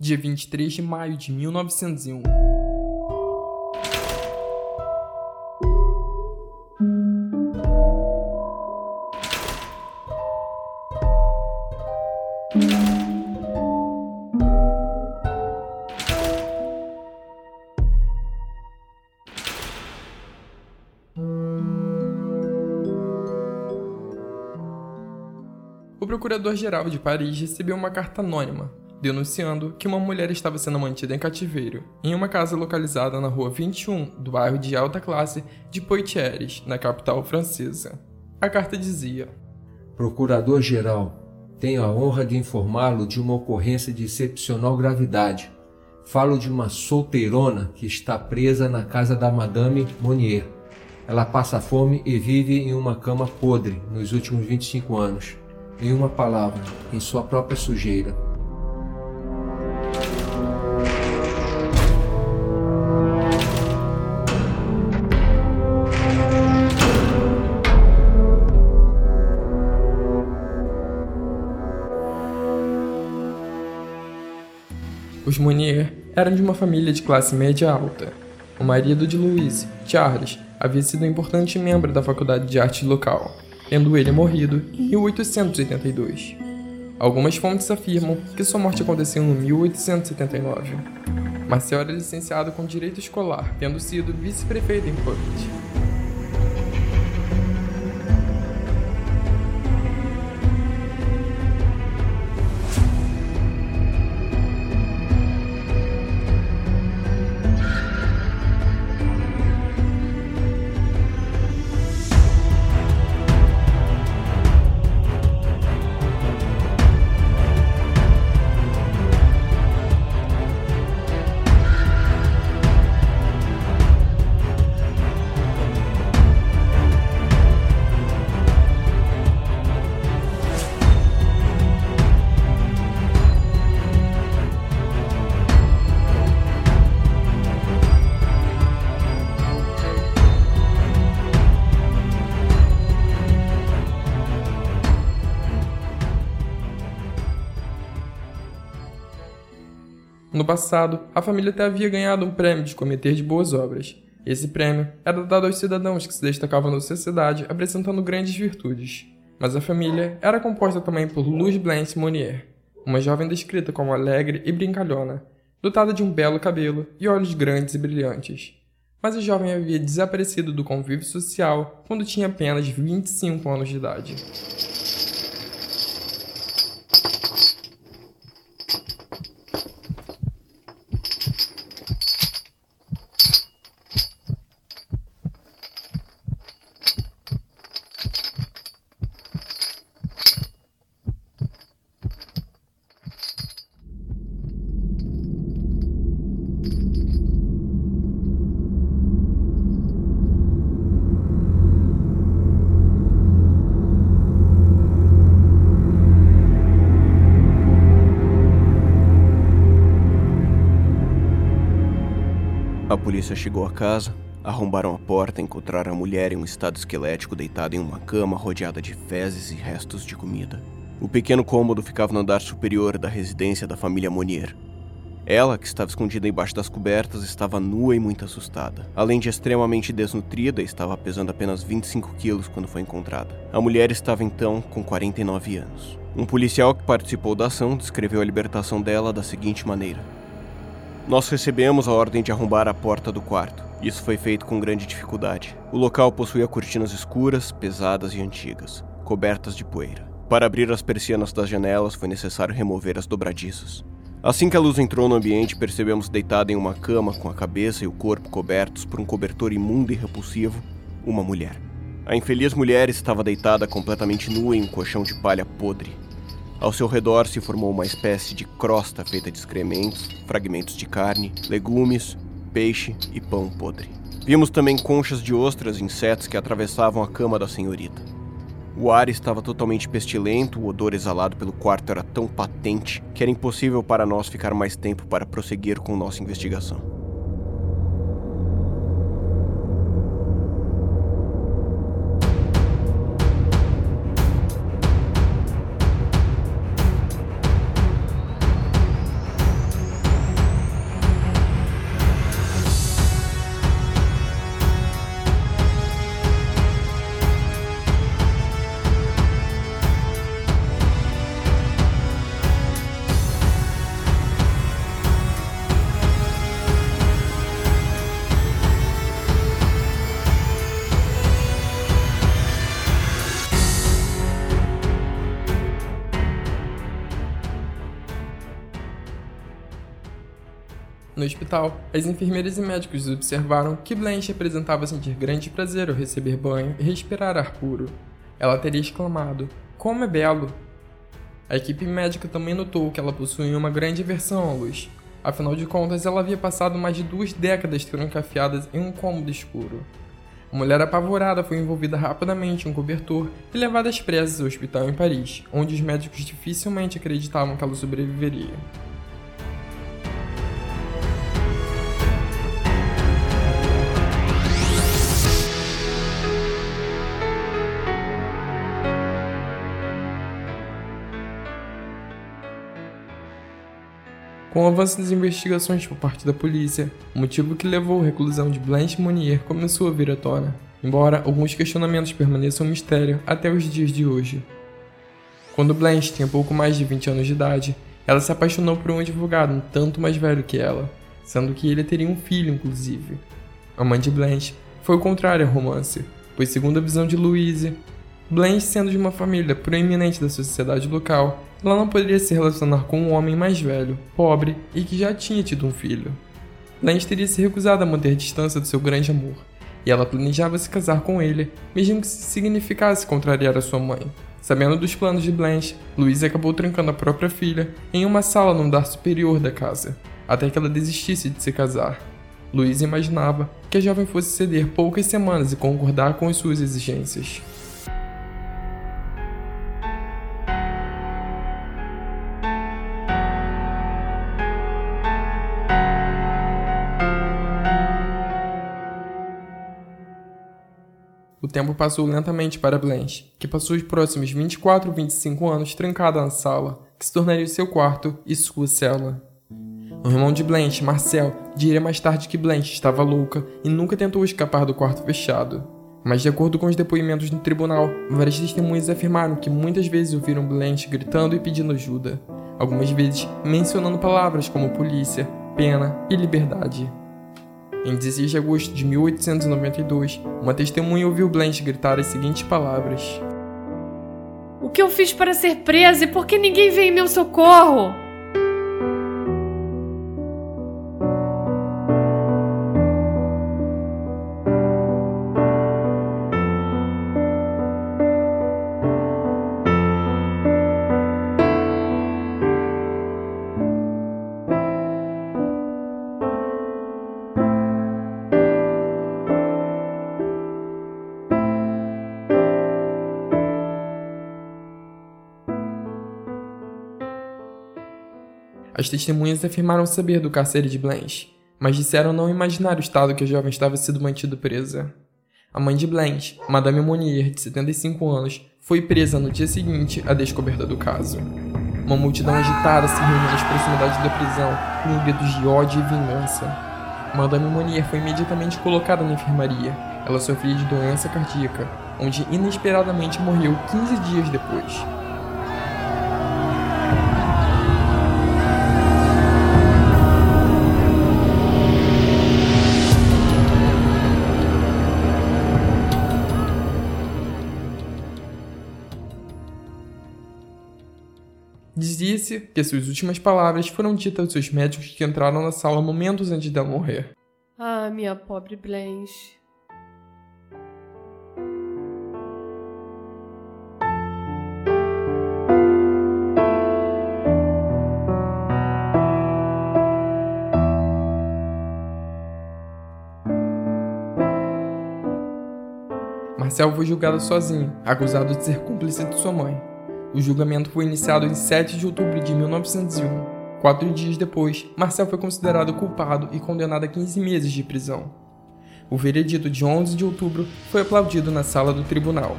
dia 23 de maio de 1901. O procurador-geral de Paris recebeu uma carta anônima denunciando que uma mulher estava sendo mantida em cativeiro em uma casa localizada na rua 21 do bairro de alta classe de Poitiers, na capital francesa. A carta dizia: Procurador-geral, tenho a honra de informá-lo de uma ocorrência de excepcional gravidade. Falo de uma solteirona que está presa na casa da Madame Monnier. Ela passa fome e vive em uma cama podre nos últimos 25 anos. Em uma palavra, em sua própria sujeira. Os Monnier eram de uma família de classe média alta. O marido de Louise, Charles, havia sido um importante membro da faculdade de arte local, tendo ele morrido em 1882. Algumas fontes afirmam que sua morte aconteceu em 1879. Marcel era licenciado com direito escolar, tendo sido vice-prefeito em Puppet. No passado, a família até havia ganhado um prêmio de cometer de boas obras. Esse prêmio era dado aos cidadãos que se destacavam na sociedade apresentando grandes virtudes. Mas a família era composta também por Luz Blanche Monnier, uma jovem descrita como alegre e brincalhona, dotada de um belo cabelo e olhos grandes e brilhantes. Mas a jovem havia desaparecido do convívio social quando tinha apenas 25 anos de idade. A polícia chegou à casa, arrombaram a porta e encontraram a mulher em um estado esquelético deitada em uma cama rodeada de fezes e restos de comida. O pequeno cômodo ficava no andar superior da residência da família Monier. Ela, que estava escondida embaixo das cobertas, estava nua e muito assustada. Além de extremamente desnutrida, estava pesando apenas 25 quilos quando foi encontrada. A mulher estava então com 49 anos. Um policial que participou da ação descreveu a libertação dela da seguinte maneira: nós recebemos a ordem de arrombar a porta do quarto. Isso foi feito com grande dificuldade. O local possuía cortinas escuras, pesadas e antigas, cobertas de poeira. Para abrir as persianas das janelas foi necessário remover as dobradiças. Assim que a luz entrou no ambiente, percebemos deitada em uma cama com a cabeça e o corpo cobertos por um cobertor imundo e repulsivo, uma mulher. A infeliz mulher estava deitada completamente nua em um colchão de palha podre, ao seu redor se formou uma espécie de crosta feita de excrementos, fragmentos de carne, legumes, peixe e pão podre. Vimos também conchas de ostras e insetos que atravessavam a cama da senhorita. O ar estava totalmente pestilento, o odor exalado pelo quarto era tão patente que era impossível para nós ficar mais tempo para prosseguir com nossa investigação. No hospital, as enfermeiras e médicos observaram que Blanche apresentava sentir grande prazer ao receber banho e respirar ar puro. Ela teria exclamado: Como é belo! A equipe médica também notou que ela possuía uma grande aversão à luz. Afinal de contas, ela havia passado mais de duas décadas trancafiadas em um cômodo escuro. A mulher apavorada foi envolvida rapidamente em um cobertor e levada às pressas ao hospital em Paris, onde os médicos dificilmente acreditavam que ela sobreviveria. Com o avanço das investigações por parte da polícia, o motivo que levou à reclusão de Blanche Monnier começou a vir à tona, embora alguns questionamentos permaneçam um mistério até os dias de hoje. Quando Blanche tinha pouco mais de 20 anos de idade, ela se apaixonou por um advogado um tanto mais velho que ela, sendo que ele teria um filho, inclusive. A mãe de Blanche foi o contrário ao romance, pois, segundo a visão de Louise, Blanche, sendo de uma família proeminente da sociedade local, ela não poderia se relacionar com um homem mais velho, pobre e que já tinha tido um filho. Blanche teria se recusado a manter distância do seu grande amor, e ela planejava se casar com ele, mesmo que isso significasse contrariar a sua mãe. Sabendo dos planos de Blanche, Louise acabou trancando a própria filha em uma sala no andar superior da casa, até que ela desistisse de se casar. Louise imaginava que a jovem fosse ceder poucas semanas e concordar com as suas exigências. O tempo passou lentamente para Blanche, que passou os próximos 24 ou 25 anos trancada na sala, que se tornaria seu quarto e sua cela. O irmão de Blanche, Marcel, diria mais tarde que Blanche estava louca e nunca tentou escapar do quarto fechado. Mas, de acordo com os depoimentos no tribunal, várias testemunhas afirmaram que muitas vezes ouviram Blanche gritando e pedindo ajuda, algumas vezes mencionando palavras como polícia, pena e liberdade. Em 16 de agosto de 1892, uma testemunha ouviu Blanche gritar as seguintes palavras: O que eu fiz para ser presa e por que ninguém veio em meu socorro? As testemunhas afirmaram saber do cárcere de Blanche, mas disseram não imaginar o estado que a jovem estava sendo mantida presa. A mãe de Blanche, Madame Monnier, de 75 anos, foi presa no dia seguinte à descoberta do caso. Uma multidão agitada se reuniu nas proximidades da prisão, com gritos de ódio e vingança. Madame Monnier foi imediatamente colocada na enfermaria. Ela sofria de doença cardíaca, onde inesperadamente morreu 15 dias depois. Dizia-se que suas últimas palavras foram ditas aos seus médicos que entraram na sala momentos antes dela morrer. Ah, minha pobre Blanche. Marcel foi julgado sozinho, acusado de ser cúmplice de sua mãe. O julgamento foi iniciado em 7 de outubro de 1901. Quatro dias depois, Marcel foi considerado culpado e condenado a 15 meses de prisão. O veredito de 11 de outubro foi aplaudido na sala do tribunal.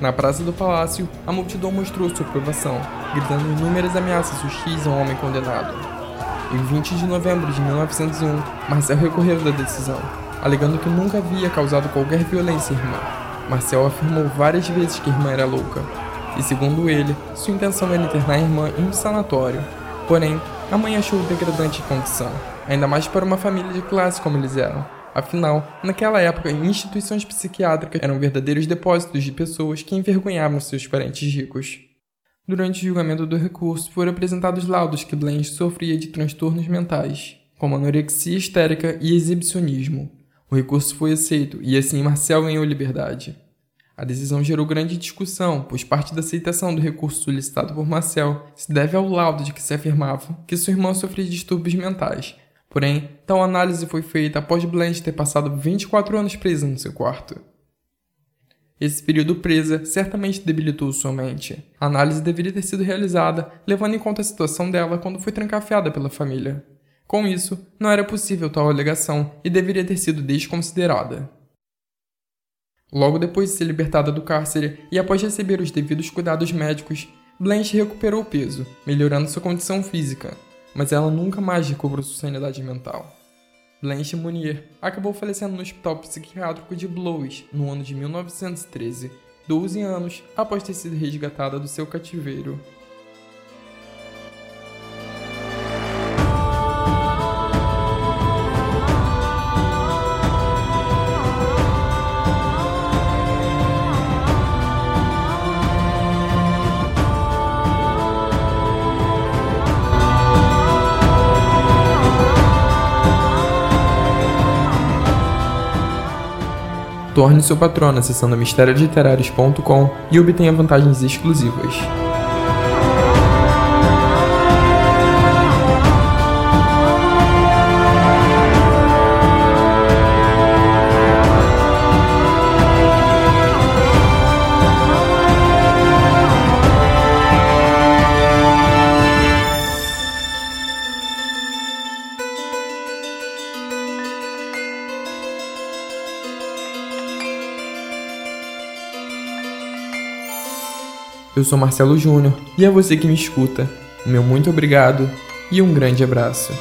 Na praça do palácio, a multidão mostrou sua aprovação, gritando inúmeras ameaças hostis ao homem condenado. Em 20 de novembro de 1901, Marcel recorreu da decisão, alegando que nunca havia causado qualquer violência à irmã. Marcel afirmou várias vezes que a irmã era louca, e segundo ele, sua intenção era internar a irmã em um sanatório. Porém, a mãe achou degradante a condição, ainda mais para uma família de classe como eles eram. Afinal, naquela época, instituições psiquiátricas eram verdadeiros depósitos de pessoas que envergonhavam seus parentes ricos. Durante o julgamento do recurso, foram apresentados laudos que Blanche sofria de transtornos mentais. como anorexia histérica e exibicionismo. O recurso foi aceito e assim Marcel ganhou liberdade. A decisão gerou grande discussão, pois parte da aceitação do recurso solicitado por Marcel se deve ao laudo de que se afirmava que sua irmã sofria distúrbios mentais. Porém, tal análise foi feita após Blanche ter passado 24 anos presa no seu quarto. Esse período presa certamente debilitou sua mente. A análise deveria ter sido realizada levando em conta a situação dela quando foi trancafiada pela família. Com isso, não era possível tal alegação e deveria ter sido desconsiderada. Logo depois de ser libertada do cárcere e após receber os devidos cuidados médicos, Blanche recuperou o peso, melhorando sua condição física, mas ela nunca mais recobrou sua sanidade mental. Blanche Munier acabou falecendo no hospital psiquiátrico de Blois no ano de 1913, 12 anos após ter sido resgatada do seu cativeiro. Torne seu patrono acessando mistérioliterários.com e obtenha vantagens exclusivas. Eu sou Marcelo Júnior e é você que me escuta. Meu muito obrigado e um grande abraço.